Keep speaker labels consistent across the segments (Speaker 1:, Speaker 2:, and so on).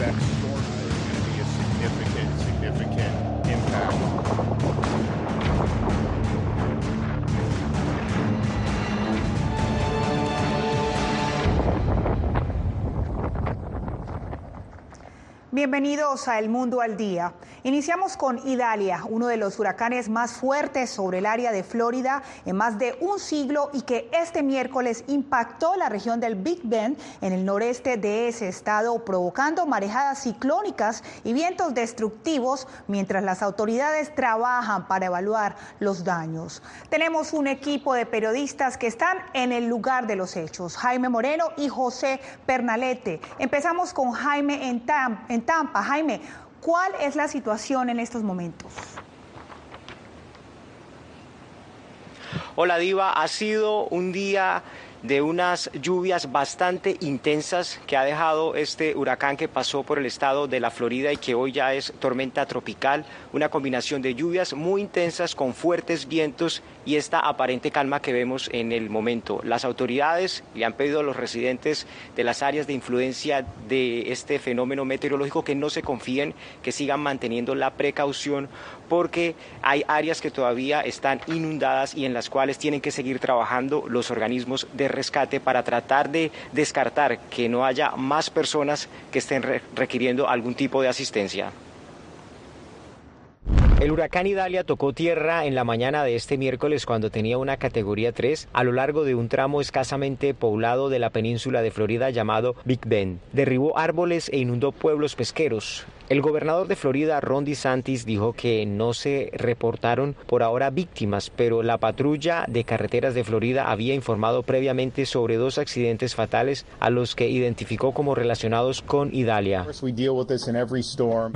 Speaker 1: back.
Speaker 2: Bienvenidos a El Mundo al Día. Iniciamos con Idalia, uno de los huracanes más fuertes sobre el área de Florida en más de un siglo y que este miércoles impactó la región del Big Bend en el noreste de ese estado, provocando marejadas ciclónicas y vientos destructivos mientras las autoridades trabajan para evaluar los daños. Tenemos un equipo de periodistas que están en el lugar de los hechos, Jaime Moreno y José Pernalete. Empezamos con Jaime en, Tam en Tampa. Jaime, ¿cuál es la situación en estos momentos?
Speaker 3: Hola Diva, ha sido un día de unas lluvias bastante intensas que ha dejado este huracán que pasó por el estado de la Florida y que hoy ya es tormenta tropical, una combinación de lluvias muy intensas con fuertes vientos y esta aparente calma que vemos en el momento. Las autoridades le han pedido a los residentes de las áreas de influencia de este fenómeno meteorológico que no se confíen, que sigan manteniendo la precaución porque hay áreas que todavía están inundadas y en las cuales tienen que seguir trabajando los organismos de rescate para tratar de descartar que no haya más personas que estén requiriendo algún tipo de asistencia. El huracán Idalia tocó tierra en la mañana de este miércoles cuando tenía una categoría 3 a lo largo de un tramo escasamente poblado de la península de Florida llamado Big Bend. Derribó árboles e inundó pueblos pesqueros. El gobernador de Florida, Ron DeSantis, dijo que no se reportaron por ahora víctimas, pero la patrulla de carreteras de Florida había informado previamente sobre dos accidentes fatales a los que identificó como relacionados con Idalia.
Speaker 4: Nos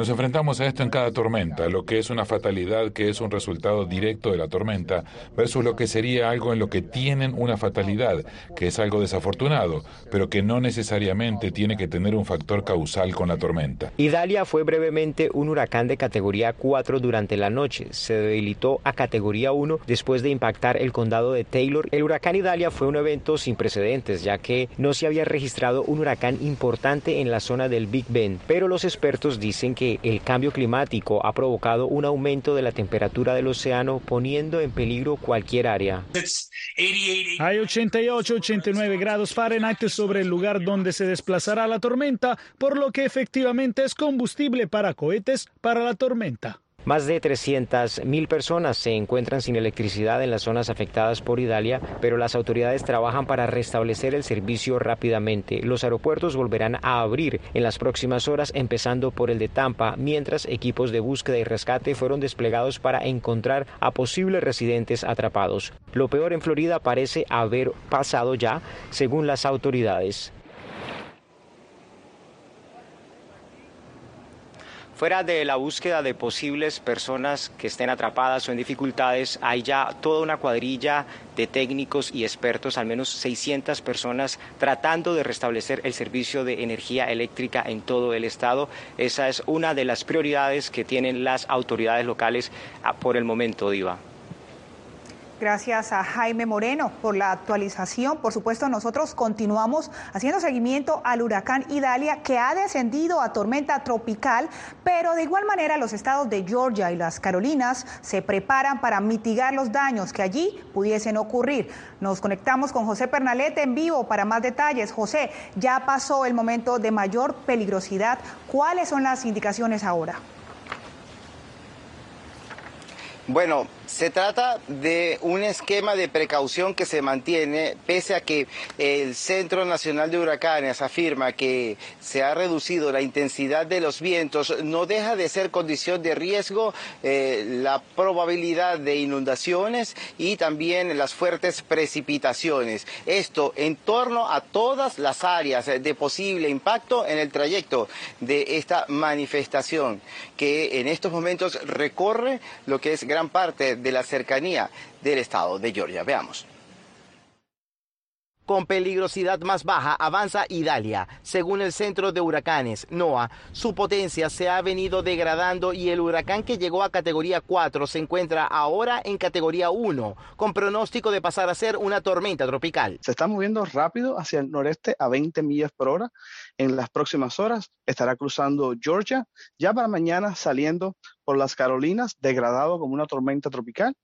Speaker 4: enfrentamos a esto en cada tormenta, lo que es una fatalidad que es un resultado directo de la tormenta, versus lo que sería algo en lo que tienen una fatalidad, que es algo desafortunado, pero que no necesariamente tiene que tener un factor causal con la tormenta.
Speaker 3: Idalia fue brevemente un huracán de categoría 4 durante la noche. Se debilitó a categoría 1 después de impactar el condado de Taylor. El huracán Idalia fue un evento sin precedentes, ya que no se había registrado un huracán importante en la zona del Big Bend, pero los expertos dicen que el cambio climático ha provocado un aumento de la temperatura del océano, poniendo en peligro cualquier área.
Speaker 5: Hay 88-89 grados Fahrenheit sobre el lugar donde se desplazará la tormenta, por lo que efectivamente es combustible para cohetes para la tormenta.
Speaker 3: Más de 300.000 personas se encuentran sin electricidad en las zonas afectadas por Idalia, pero las autoridades trabajan para restablecer el servicio rápidamente. Los aeropuertos volverán a abrir en las próximas horas, empezando por el de Tampa, mientras equipos de búsqueda y rescate fueron desplegados para encontrar a posibles residentes atrapados. Lo peor en Florida parece haber pasado ya, según las autoridades. Fuera de la búsqueda de posibles personas que estén atrapadas o en dificultades, hay ya toda una cuadrilla de técnicos y expertos, al menos 600 personas, tratando de restablecer el servicio de energía eléctrica en todo el estado. Esa es una de las prioridades que tienen las autoridades locales por el momento, Diva.
Speaker 2: Gracias a Jaime Moreno por la actualización. Por supuesto, nosotros continuamos haciendo seguimiento al huracán Idalia que ha descendido a tormenta tropical, pero de igual manera los estados de Georgia y las Carolinas se preparan para mitigar los daños que allí pudiesen ocurrir. Nos conectamos con José Pernalete en vivo para más detalles. José, ya pasó el momento de mayor peligrosidad. ¿Cuáles son las indicaciones ahora?
Speaker 6: Bueno, se trata de un esquema de precaución que se mantiene pese a que el Centro Nacional de Huracanes afirma que se ha reducido la intensidad de los vientos, no deja de ser condición de riesgo eh, la probabilidad de inundaciones y también las fuertes precipitaciones. Esto en torno a todas las áreas de posible impacto en el trayecto de esta manifestación que en estos momentos recorre lo que es gran parte de la cercanía del estado de Georgia. Veamos. Con peligrosidad más baja avanza Idalia. Según el Centro de Huracanes, NOAA, su potencia se ha venido degradando y el huracán que llegó a categoría 4 se encuentra ahora en categoría 1, con pronóstico de pasar a ser una tormenta tropical.
Speaker 7: Se está moviendo rápido hacia el noreste a 20 millas por hora. En las próximas horas estará cruzando Georgia, ya para mañana saliendo por las Carolinas, degradado como una tormenta tropical,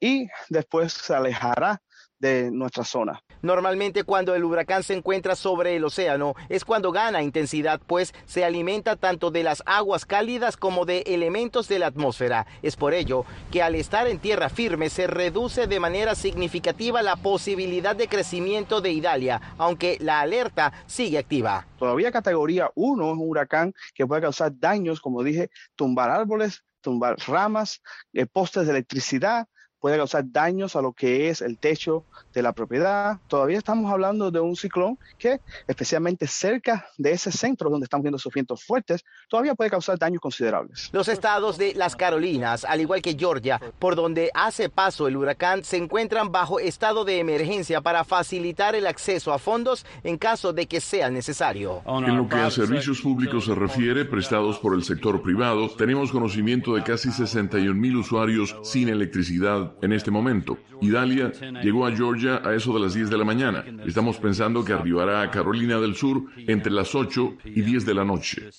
Speaker 7: y después se alejará de nuestra zona.
Speaker 6: Normalmente cuando el huracán se encuentra sobre el océano es cuando gana intensidad, pues se alimenta tanto de las aguas cálidas como de elementos de la atmósfera. Es por ello que al estar en tierra firme se reduce de manera significativa la posibilidad de crecimiento de Idalia, aunque la alerta sigue activa.
Speaker 7: Todavía categoría 1 es un huracán que puede causar daños, como dije, tumbar árboles, tumbar ramas, eh, postes de electricidad, puede causar daños a lo que es el techo de la propiedad. Todavía estamos hablando de un ciclón que, especialmente cerca de ese centro donde estamos viendo sus vientos fuertes, todavía puede causar daños considerables.
Speaker 6: Los estados de las Carolinas, al igual que Georgia, por donde hace paso el huracán, se encuentran bajo estado de emergencia para facilitar el acceso a fondos en caso de que sea necesario.
Speaker 8: En lo que a servicios públicos se refiere, prestados por el sector privado, tenemos conocimiento de casi 61 mil usuarios sin electricidad en este momento. Idalia llegó a Georgia a eso de las 10 de la mañana. Estamos pensando que arribará a Carolina del Sur entre las 8 y 10 de la noche.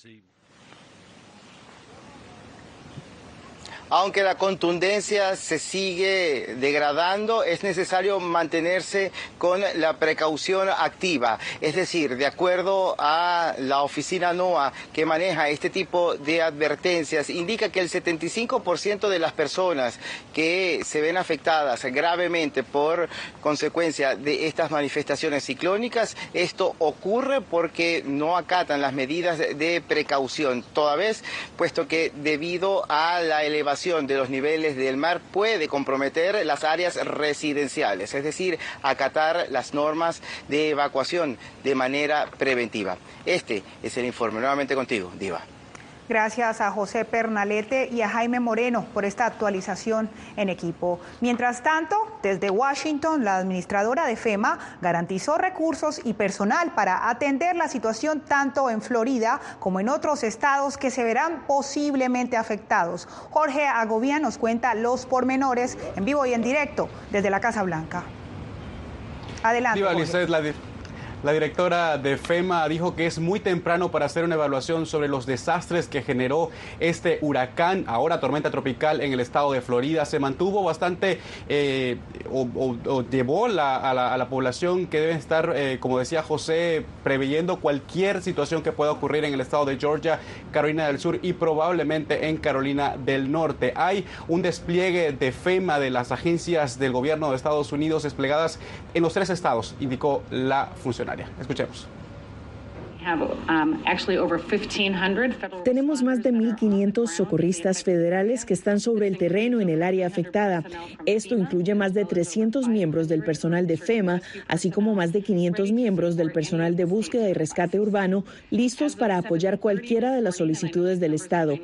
Speaker 6: Aunque la contundencia se sigue degradando, es necesario mantenerse con la precaución activa. Es decir, de acuerdo a la oficina NOAA que maneja este tipo de advertencias, indica que el 75% de las personas que se ven afectadas gravemente por consecuencia de estas manifestaciones ciclónicas, esto ocurre porque no acatan las medidas de precaución, toda puesto que debido a la elevación de los niveles del mar puede comprometer las áreas residenciales, es decir, acatar las normas de evacuación de manera preventiva. Este es el informe. Nuevamente contigo, Diva.
Speaker 2: Gracias a José Pernalete y a Jaime Moreno por esta actualización en equipo. Mientras tanto, desde Washington, la administradora de FEMA garantizó recursos y personal para atender la situación tanto en Florida como en otros estados que se verán posiblemente afectados. Jorge Agovia nos cuenta los pormenores en vivo y en directo desde la Casa Blanca. Adelante.
Speaker 9: La directora de FEMA dijo que es muy temprano para hacer una evaluación sobre los desastres que generó este huracán, ahora tormenta tropical en el estado de Florida. Se mantuvo bastante eh, o, llevó a, la, población que debe estar, eh, como decía José, preveyendo cualquier situación que pueda ocurrir en el estado de Georgia, Carolina del Sur y probablemente en Carolina del Norte. Hay un despliegue de FEMA de las agencias del gobierno de Estados Unidos desplegadas en los tres estados, indicó la funcionaria. Escuchemos.
Speaker 10: Tenemos más de 1.500 socorristas federales que están sobre el terreno en el área afectada. Esto incluye más de 300 miembros del personal de FEMA, así como más de 500 miembros del personal de búsqueda y rescate urbano, listos para apoyar cualquiera de las solicitudes del Estado.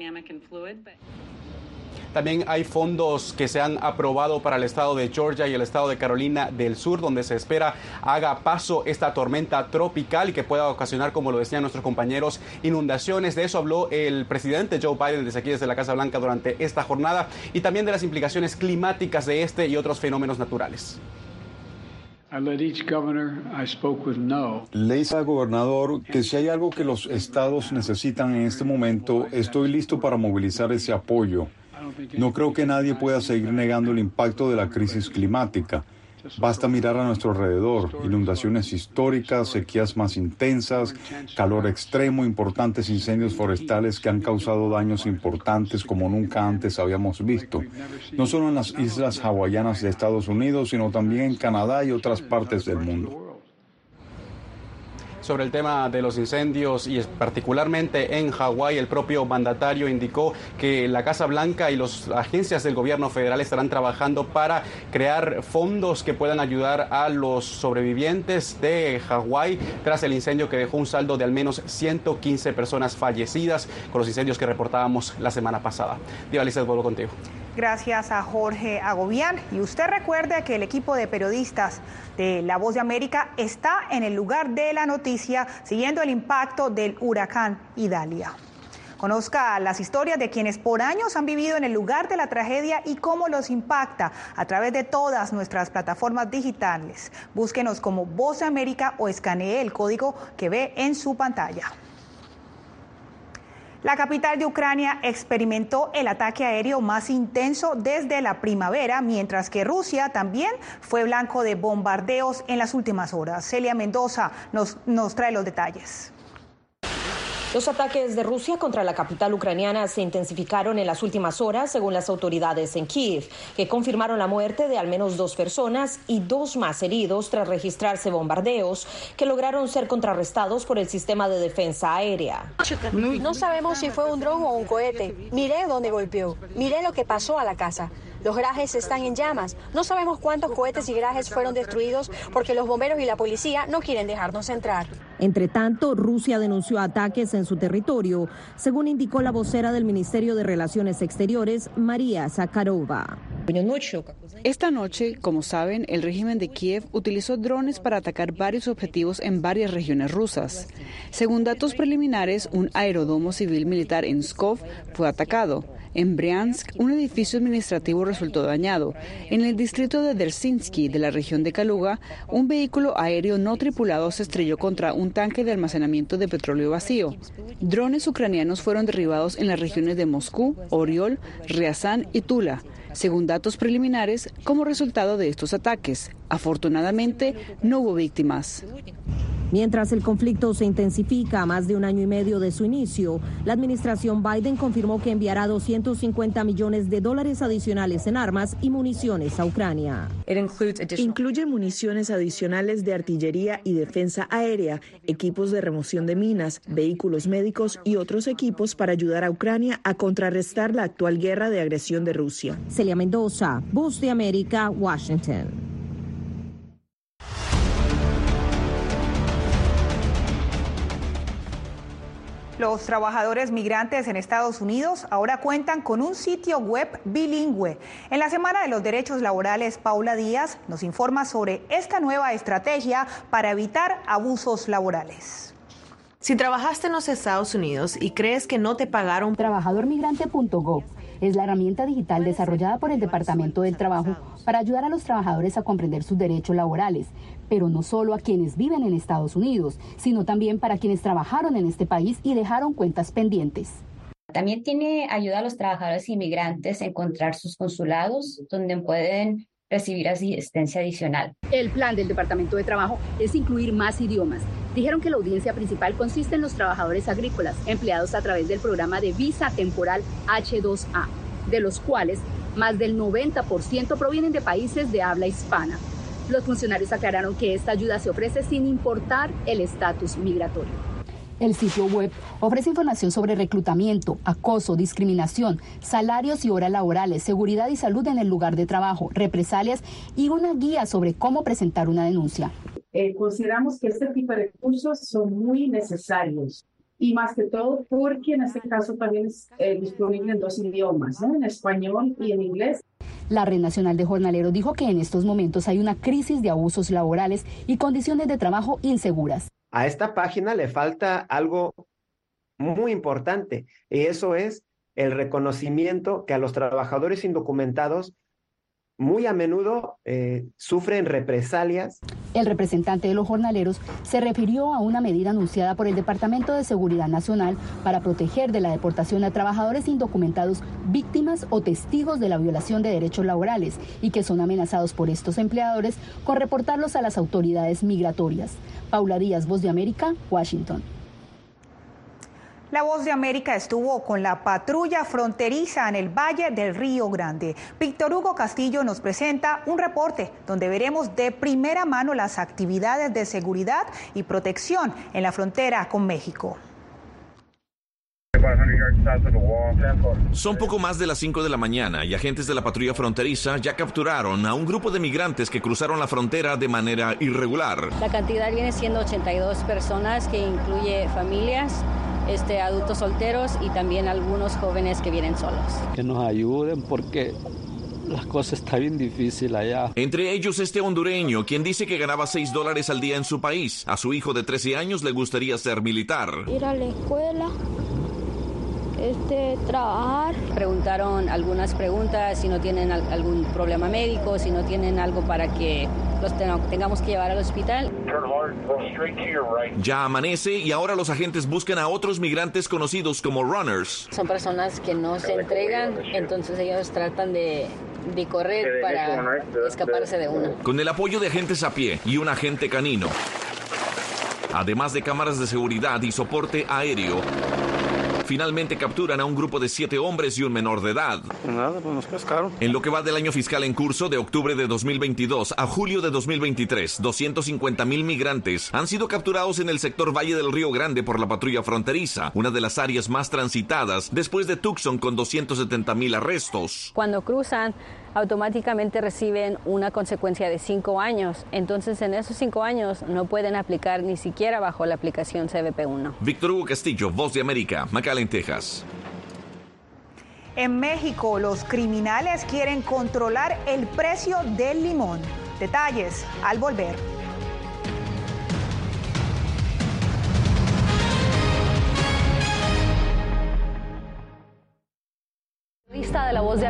Speaker 9: También hay fondos que se han aprobado para el estado de Georgia y el estado de Carolina del Sur, donde se espera haga paso esta tormenta tropical y que pueda ocasionar, como lo decían nuestros compañeros, inundaciones. De eso habló el presidente Joe Biden desde aquí, desde la Casa Blanca, durante esta jornada y también de las implicaciones climáticas de este y otros fenómenos naturales.
Speaker 11: Le hice al gobernador que si hay algo que los estados necesitan en este momento, estoy listo para movilizar ese apoyo. No creo que nadie pueda seguir negando el impacto de la crisis climática. Basta mirar a nuestro alrededor, inundaciones históricas, sequías más intensas, calor extremo, importantes incendios forestales que han causado daños importantes como nunca antes habíamos visto, no solo en las islas hawaianas de Estados Unidos, sino también en Canadá y otras partes del mundo.
Speaker 9: Sobre el tema de los incendios y particularmente en Hawái. El propio mandatario indicó que la Casa Blanca y las agencias del gobierno federal estarán trabajando para crear fondos que puedan ayudar a los sobrevivientes de Hawái tras el incendio que dejó un saldo de al menos 115 personas fallecidas con los incendios que reportábamos la semana pasada. Diva vuelvo contigo.
Speaker 2: Gracias a Jorge Agobián. Y usted recuerde que el equipo de periodistas de La Voz de América está en el lugar de la noticia siguiendo el impacto del huracán Idalia. Conozca las historias de quienes por años han vivido en el lugar de la tragedia y cómo los impacta a través de todas nuestras plataformas digitales. Búsquenos como Voz de América o escanee el código que ve en su pantalla. La capital de Ucrania experimentó el ataque aéreo más intenso desde la primavera, mientras que Rusia también fue blanco de bombardeos en las últimas horas. Celia Mendoza nos, nos trae los detalles.
Speaker 12: Los ataques de Rusia contra la capital ucraniana se intensificaron en las últimas horas, según las autoridades en Kiev, que confirmaron la muerte de al menos dos personas y dos más heridos tras registrarse bombardeos que lograron ser contrarrestados por el sistema de defensa aérea.
Speaker 13: No sabemos si fue un dron o un cohete. Miré dónde golpeó. Miré lo que pasó a la casa. Los garajes están en llamas. No sabemos cuántos cohetes y garajes fueron destruidos porque los bomberos y la policía no quieren dejarnos entrar.
Speaker 12: Entre tanto, Rusia denunció ataques en su territorio, según indicó la vocera del Ministerio de Relaciones Exteriores, María Zakharova.
Speaker 14: Esta noche, como saben, el régimen de Kiev utilizó drones para atacar varios objetivos en varias regiones rusas. Según datos preliminares, un aeródromo civil militar en Skov fue atacado. En Briansk, un edificio administrativo resultó dañado. En el distrito de Dersinsky, de la región de Kaluga, un vehículo aéreo no tripulado se estrelló contra un tanque de almacenamiento de petróleo vacío. Drones ucranianos fueron derribados en las regiones de Moscú, Oriol, Ryazán y Tula según datos preliminares, como resultado de estos ataques. Afortunadamente, no hubo víctimas.
Speaker 12: Mientras el conflicto se intensifica a más de un año y medio de su inicio, la administración Biden confirmó que enviará 250 millones de dólares adicionales en armas y municiones a Ucrania.
Speaker 10: Incluye municiones adicionales de artillería y defensa aérea, equipos de remoción de minas, vehículos médicos y otros equipos para ayudar a Ucrania a contrarrestar la actual guerra de agresión de Rusia.
Speaker 12: Mendoza, Voz de América, Washington.
Speaker 2: Los trabajadores migrantes en Estados Unidos ahora cuentan con un sitio web bilingüe. En la Semana de los Derechos Laborales, Paula Díaz nos informa sobre esta nueva estrategia para evitar abusos laborales.
Speaker 15: Si trabajaste en los Estados Unidos y crees que no te pagaron,
Speaker 16: trabajadormigrante.gov es la herramienta digital desarrollada por el Departamento del Trabajo para ayudar a los trabajadores a comprender sus derechos laborales, pero no solo a quienes viven en Estados Unidos, sino también para quienes trabajaron en este país y dejaron cuentas pendientes.
Speaker 17: También tiene ayuda a los trabajadores inmigrantes a encontrar sus consulados donde pueden recibir asistencia adicional.
Speaker 16: El plan del Departamento de Trabajo es incluir más idiomas. Dijeron que la audiencia principal consiste en los trabajadores agrícolas empleados a través del programa de visa temporal H2A, de los cuales más del 90% provienen de países de habla hispana. Los funcionarios aclararon que esta ayuda se ofrece sin importar el estatus migratorio. El sitio web ofrece información sobre reclutamiento, acoso, discriminación, salarios y horas laborales, seguridad y salud en el lugar de trabajo, represalias y una guía sobre cómo presentar una denuncia.
Speaker 18: Eh, consideramos que este tipo de recursos son muy necesarios y más que todo porque en este caso también es eh, disponible en dos idiomas, en español y en inglés.
Speaker 16: La Red Nacional de Jornaleros dijo que en estos momentos hay una crisis de abusos laborales y condiciones de trabajo inseguras.
Speaker 19: A esta página le falta algo muy importante y eso es el reconocimiento que a los trabajadores indocumentados muy a menudo eh, sufren represalias.
Speaker 16: El representante de los jornaleros se refirió a una medida anunciada por el Departamento de Seguridad Nacional para proteger de la deportación a trabajadores indocumentados víctimas o testigos de la violación de derechos laborales y que son amenazados por estos empleadores con reportarlos a las autoridades migratorias. Paula Díaz, Voz de América, Washington.
Speaker 2: La voz de América estuvo con la patrulla fronteriza en el Valle del Río Grande. Víctor Hugo Castillo nos presenta un reporte donde veremos de primera mano las actividades de seguridad y protección en la frontera con México.
Speaker 20: Son poco más de las 5 de la mañana y agentes de la patrulla fronteriza ya capturaron a un grupo de migrantes que cruzaron la frontera de manera irregular.
Speaker 21: La cantidad viene siendo 82 personas que incluye familias, este, adultos solteros y también algunos jóvenes que vienen solos.
Speaker 22: Que nos ayuden porque las cosas están bien difíciles allá.
Speaker 20: Entre ellos este hondureño, quien dice que ganaba 6 dólares al día en su país. A su hijo de 13 años le gustaría ser militar.
Speaker 23: Ir a la escuela este, trabajar.
Speaker 21: Preguntaron algunas preguntas, si no tienen algún problema médico, si no tienen algo para que los tengamos que llevar al hospital.
Speaker 20: Ya amanece y ahora los agentes buscan a otros migrantes conocidos como runners.
Speaker 21: Son personas que no se entregan, entonces ellos tratan de, de correr para escaparse de uno.
Speaker 20: Con el apoyo de agentes a pie y un agente canino, además de cámaras de seguridad y soporte aéreo, finalmente capturan a un grupo de siete hombres y un menor de edad.
Speaker 7: Nada, pues nos pescaron.
Speaker 20: En lo que va del año fiscal en curso de octubre de 2022 a julio de 2023, 250 mil migrantes han sido capturados en el sector Valle del Río Grande por la patrulla fronteriza, una de las áreas más transitadas después de Tucson con 270 mil arrestos.
Speaker 21: Cuando cruzan automáticamente reciben una consecuencia de cinco años. Entonces, en esos cinco años no pueden aplicar ni siquiera bajo la aplicación CBP1.
Speaker 20: Víctor Hugo Castillo, Voz de América, McAllen, Texas.
Speaker 2: En México, los criminales quieren controlar el precio del limón. Detalles al volver.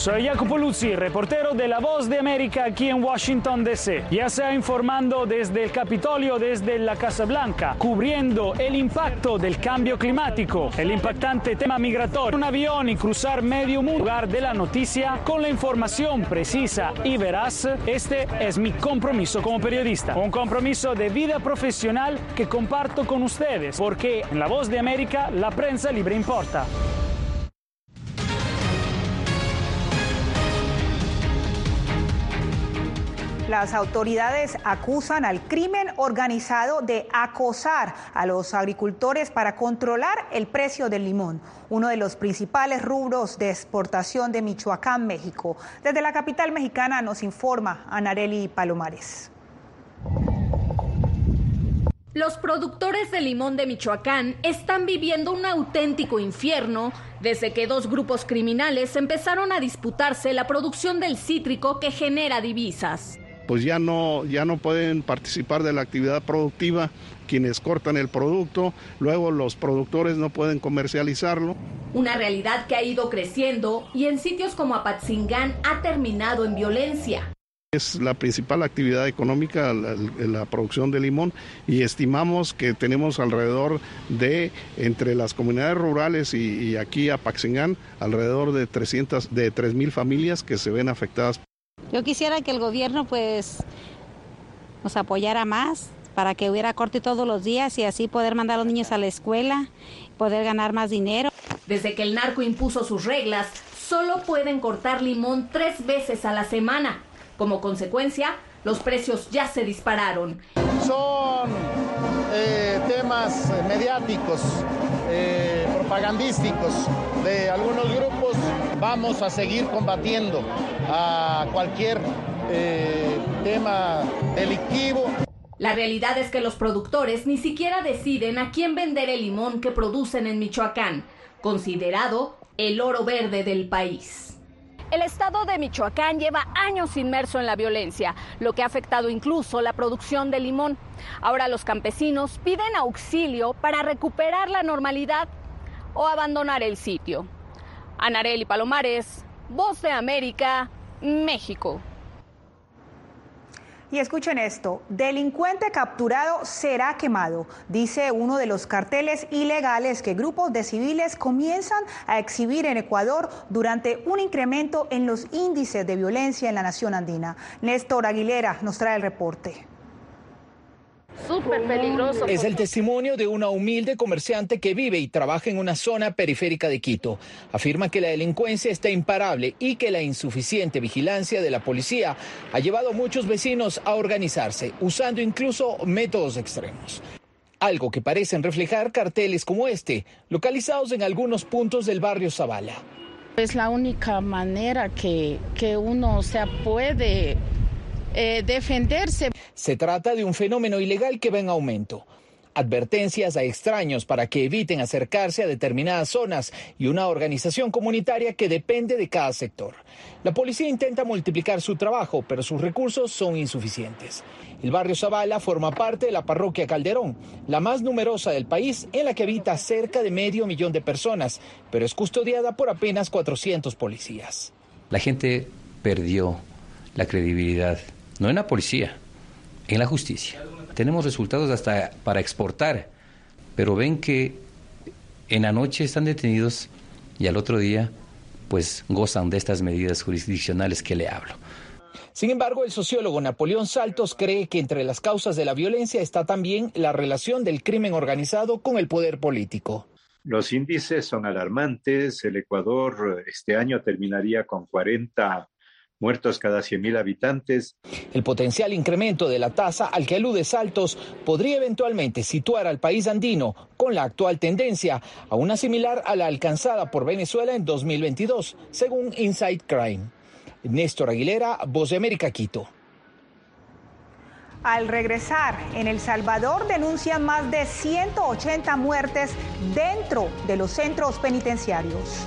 Speaker 5: Soy Jacopo Luzzi, reportero de La Voz de América aquí en Washington, D.C. Ya sea informando desde el Capitolio, desde la Casa Blanca, cubriendo el impacto del cambio climático, el impactante tema migratorio, un avión y cruzar medio mundo, lugar de la noticia con la información precisa y veraz. Este es mi compromiso como periodista, un compromiso de vida profesional que comparto con ustedes, porque en La Voz de América la prensa libre importa.
Speaker 2: Las autoridades acusan al crimen organizado de acosar a los agricultores para controlar el precio del limón, uno de los principales rubros de exportación de Michoacán, México. Desde la capital mexicana nos informa Anareli Palomares.
Speaker 24: Los productores de limón de Michoacán están viviendo un auténtico infierno desde que dos grupos criminales empezaron a disputarse la producción del cítrico que genera divisas
Speaker 25: pues ya no, ya no pueden participar de la actividad productiva quienes cortan el producto, luego los productores no pueden comercializarlo.
Speaker 24: Una realidad que ha ido creciendo y en sitios como Apatzingán ha terminado en violencia.
Speaker 25: Es la principal actividad económica la, la, producción de limón y estimamos que tenemos alrededor de, entre las comunidades rurales y, y aquí a Paxingán, alrededor de 300, de 3.000 familias que se ven afectadas.
Speaker 26: Yo quisiera que el gobierno pues nos apoyara más para que hubiera corte todos los días y así poder mandar a los niños a la escuela, poder ganar más dinero.
Speaker 24: Desde que el narco impuso sus reglas, solo pueden cortar limón tres veces a la semana. Como consecuencia, los precios ya se dispararon.
Speaker 27: Son eh, temas mediáticos, eh, propagandísticos de algunos grupos. Vamos a seguir combatiendo a cualquier eh, tema delictivo.
Speaker 24: La realidad es que los productores ni siquiera deciden a quién vender el limón que producen en Michoacán, considerado el oro verde del país. El estado de Michoacán lleva años inmerso en la violencia, lo que ha afectado incluso la producción de limón. Ahora los campesinos piden auxilio para recuperar la normalidad o abandonar el sitio. Anareli Palomares, Voz de América, México.
Speaker 2: Y escuchen esto, delincuente capturado será quemado, dice uno de los carteles ilegales que grupos de civiles comienzan a exhibir en Ecuador durante un incremento en los índices de violencia en la nación andina. Néstor Aguilera nos trae el reporte
Speaker 28: súper peligroso. Es el testimonio de una humilde comerciante que vive y trabaja en una zona periférica de Quito. Afirma que la delincuencia está imparable y que la insuficiente vigilancia de la policía ha llevado a muchos vecinos a organizarse, usando incluso métodos extremos. Algo que parecen reflejar carteles como este, localizados en algunos puntos del barrio Zavala.
Speaker 29: Es la única manera que, que uno se puede eh, defenderse.
Speaker 28: Se trata de un fenómeno ilegal que va en aumento. Advertencias a extraños para que eviten acercarse a determinadas zonas y una organización comunitaria que depende de cada sector. La policía intenta multiplicar su trabajo, pero sus recursos son insuficientes. El barrio Zavala forma parte de la parroquia Calderón, la más numerosa del país, en la que habita cerca de medio millón de personas, pero es custodiada por apenas 400 policías.
Speaker 30: La gente perdió la credibilidad no en la policía, en la justicia. Tenemos resultados hasta para exportar, pero ven que en la noche están detenidos y al otro día pues gozan de estas medidas jurisdiccionales que le hablo.
Speaker 28: Sin embargo, el sociólogo Napoleón Saltos cree que entre las causas de la violencia está también la relación del crimen organizado con el poder político.
Speaker 31: Los índices son alarmantes. El Ecuador este año terminaría con 40 muertos cada 100.000 habitantes.
Speaker 28: El potencial incremento de la tasa al que alude Saltos podría eventualmente situar al país andino con la actual tendencia a una similar a la alcanzada por Venezuela en 2022, según Inside Crime. Néstor Aguilera, Voz de América, Quito.
Speaker 2: Al regresar, en El Salvador denuncian más de 180 muertes dentro de los centros penitenciarios.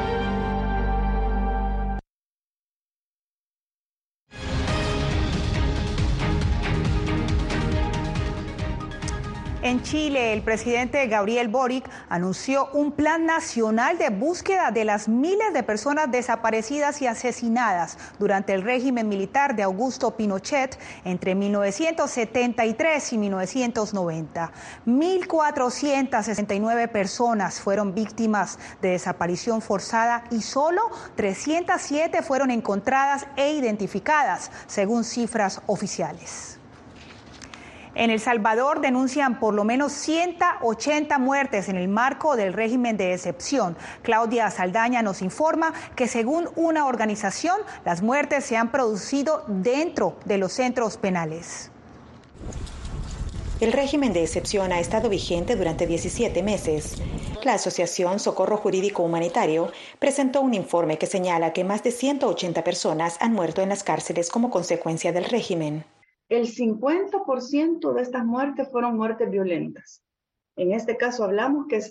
Speaker 2: En Chile, el presidente Gabriel Boric anunció un plan nacional de búsqueda de las miles de personas desaparecidas y asesinadas durante el régimen militar de Augusto Pinochet entre 1973 y 1990. 1.469 personas fueron víctimas de desaparición forzada y solo 307 fueron encontradas e identificadas, según cifras oficiales. En El Salvador denuncian por lo menos 180 muertes en el marco del régimen de excepción. Claudia Saldaña nos informa que según una organización, las muertes se han producido dentro de los centros penales.
Speaker 32: El régimen de excepción ha estado vigente durante 17 meses. La Asociación Socorro Jurídico Humanitario presentó un informe que señala que más de 180 personas han muerto en las cárceles como consecuencia del régimen
Speaker 33: el 50% de estas muertes fueron muertes violentas. En este caso hablamos que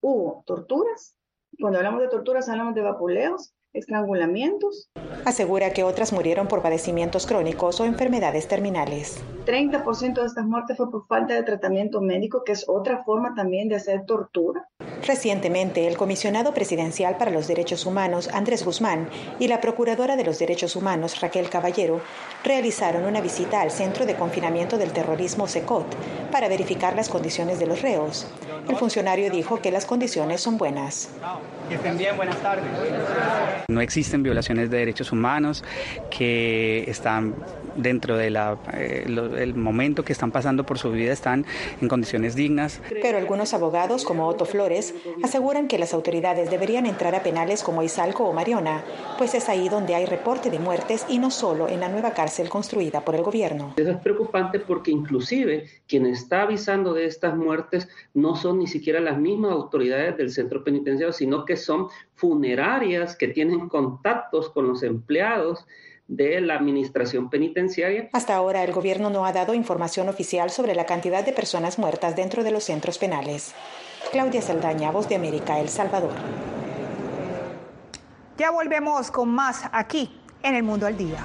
Speaker 33: hubo torturas. Cuando hablamos de torturas hablamos de vapuleos, estrangulamientos.
Speaker 32: Asegura que otras murieron por padecimientos crónicos o enfermedades terminales.
Speaker 33: 30% de estas muertes fue por falta de tratamiento médico, que es otra forma también de hacer tortura.
Speaker 32: Recientemente, el comisionado presidencial para los derechos humanos, Andrés Guzmán, y la procuradora de los derechos humanos, Raquel Caballero, realizaron una visita al centro de confinamiento del terrorismo SECOT para verificar las condiciones de los reos. El funcionario dijo que las condiciones son buenas.
Speaker 34: Que estén bien, buenas tardes.
Speaker 35: No existen violaciones de derechos humanos que están dentro del eh, momento que están pasando por su vida están en condiciones dignas.
Speaker 32: Pero algunos abogados, como Otto Flores, aseguran que las autoridades deberían entrar a penales como Izalco o Mariona, pues es ahí donde hay reporte de muertes y no solo en la nueva cárcel construida por el gobierno.
Speaker 34: Eso es preocupante porque inclusive quien está avisando de estas muertes no son ni siquiera las mismas autoridades del centro penitenciario, sino que son funerarias que tienen contactos con los empleados de la administración penitenciaria.
Speaker 32: Hasta ahora el gobierno no ha dado información oficial sobre la cantidad de personas muertas dentro de los centros penales. Claudia Saldaña, Voz de América, El Salvador.
Speaker 2: Ya volvemos con más aquí en El Mundo al Día.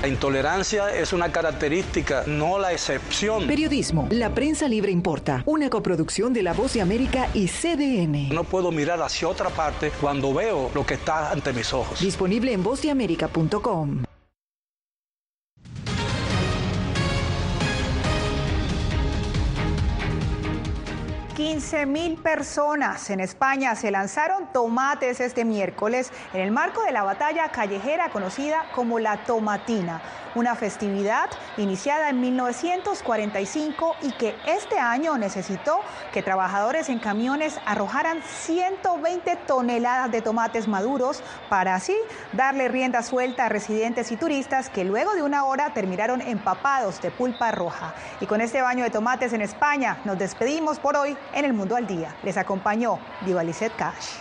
Speaker 36: La intolerancia es una característica, no la excepción.
Speaker 37: Periodismo, la prensa libre importa, una coproducción de La Voz de América y CDN.
Speaker 36: No puedo mirar hacia otra parte cuando veo lo que está ante mis ojos.
Speaker 37: Disponible en vozdeamerica.com.
Speaker 2: mil personas en España se lanzaron tomates este miércoles en el marco de la batalla callejera conocida como la Tomatina, una festividad iniciada en 1945 y que este año necesitó que trabajadores en camiones arrojaran 120 toneladas de tomates maduros para así darle rienda suelta a residentes y turistas que luego de una hora terminaron empapados de pulpa roja. Y con este baño de tomates en España nos despedimos por hoy en el mundo al día. Les acompañó Diva Lizeth Cash.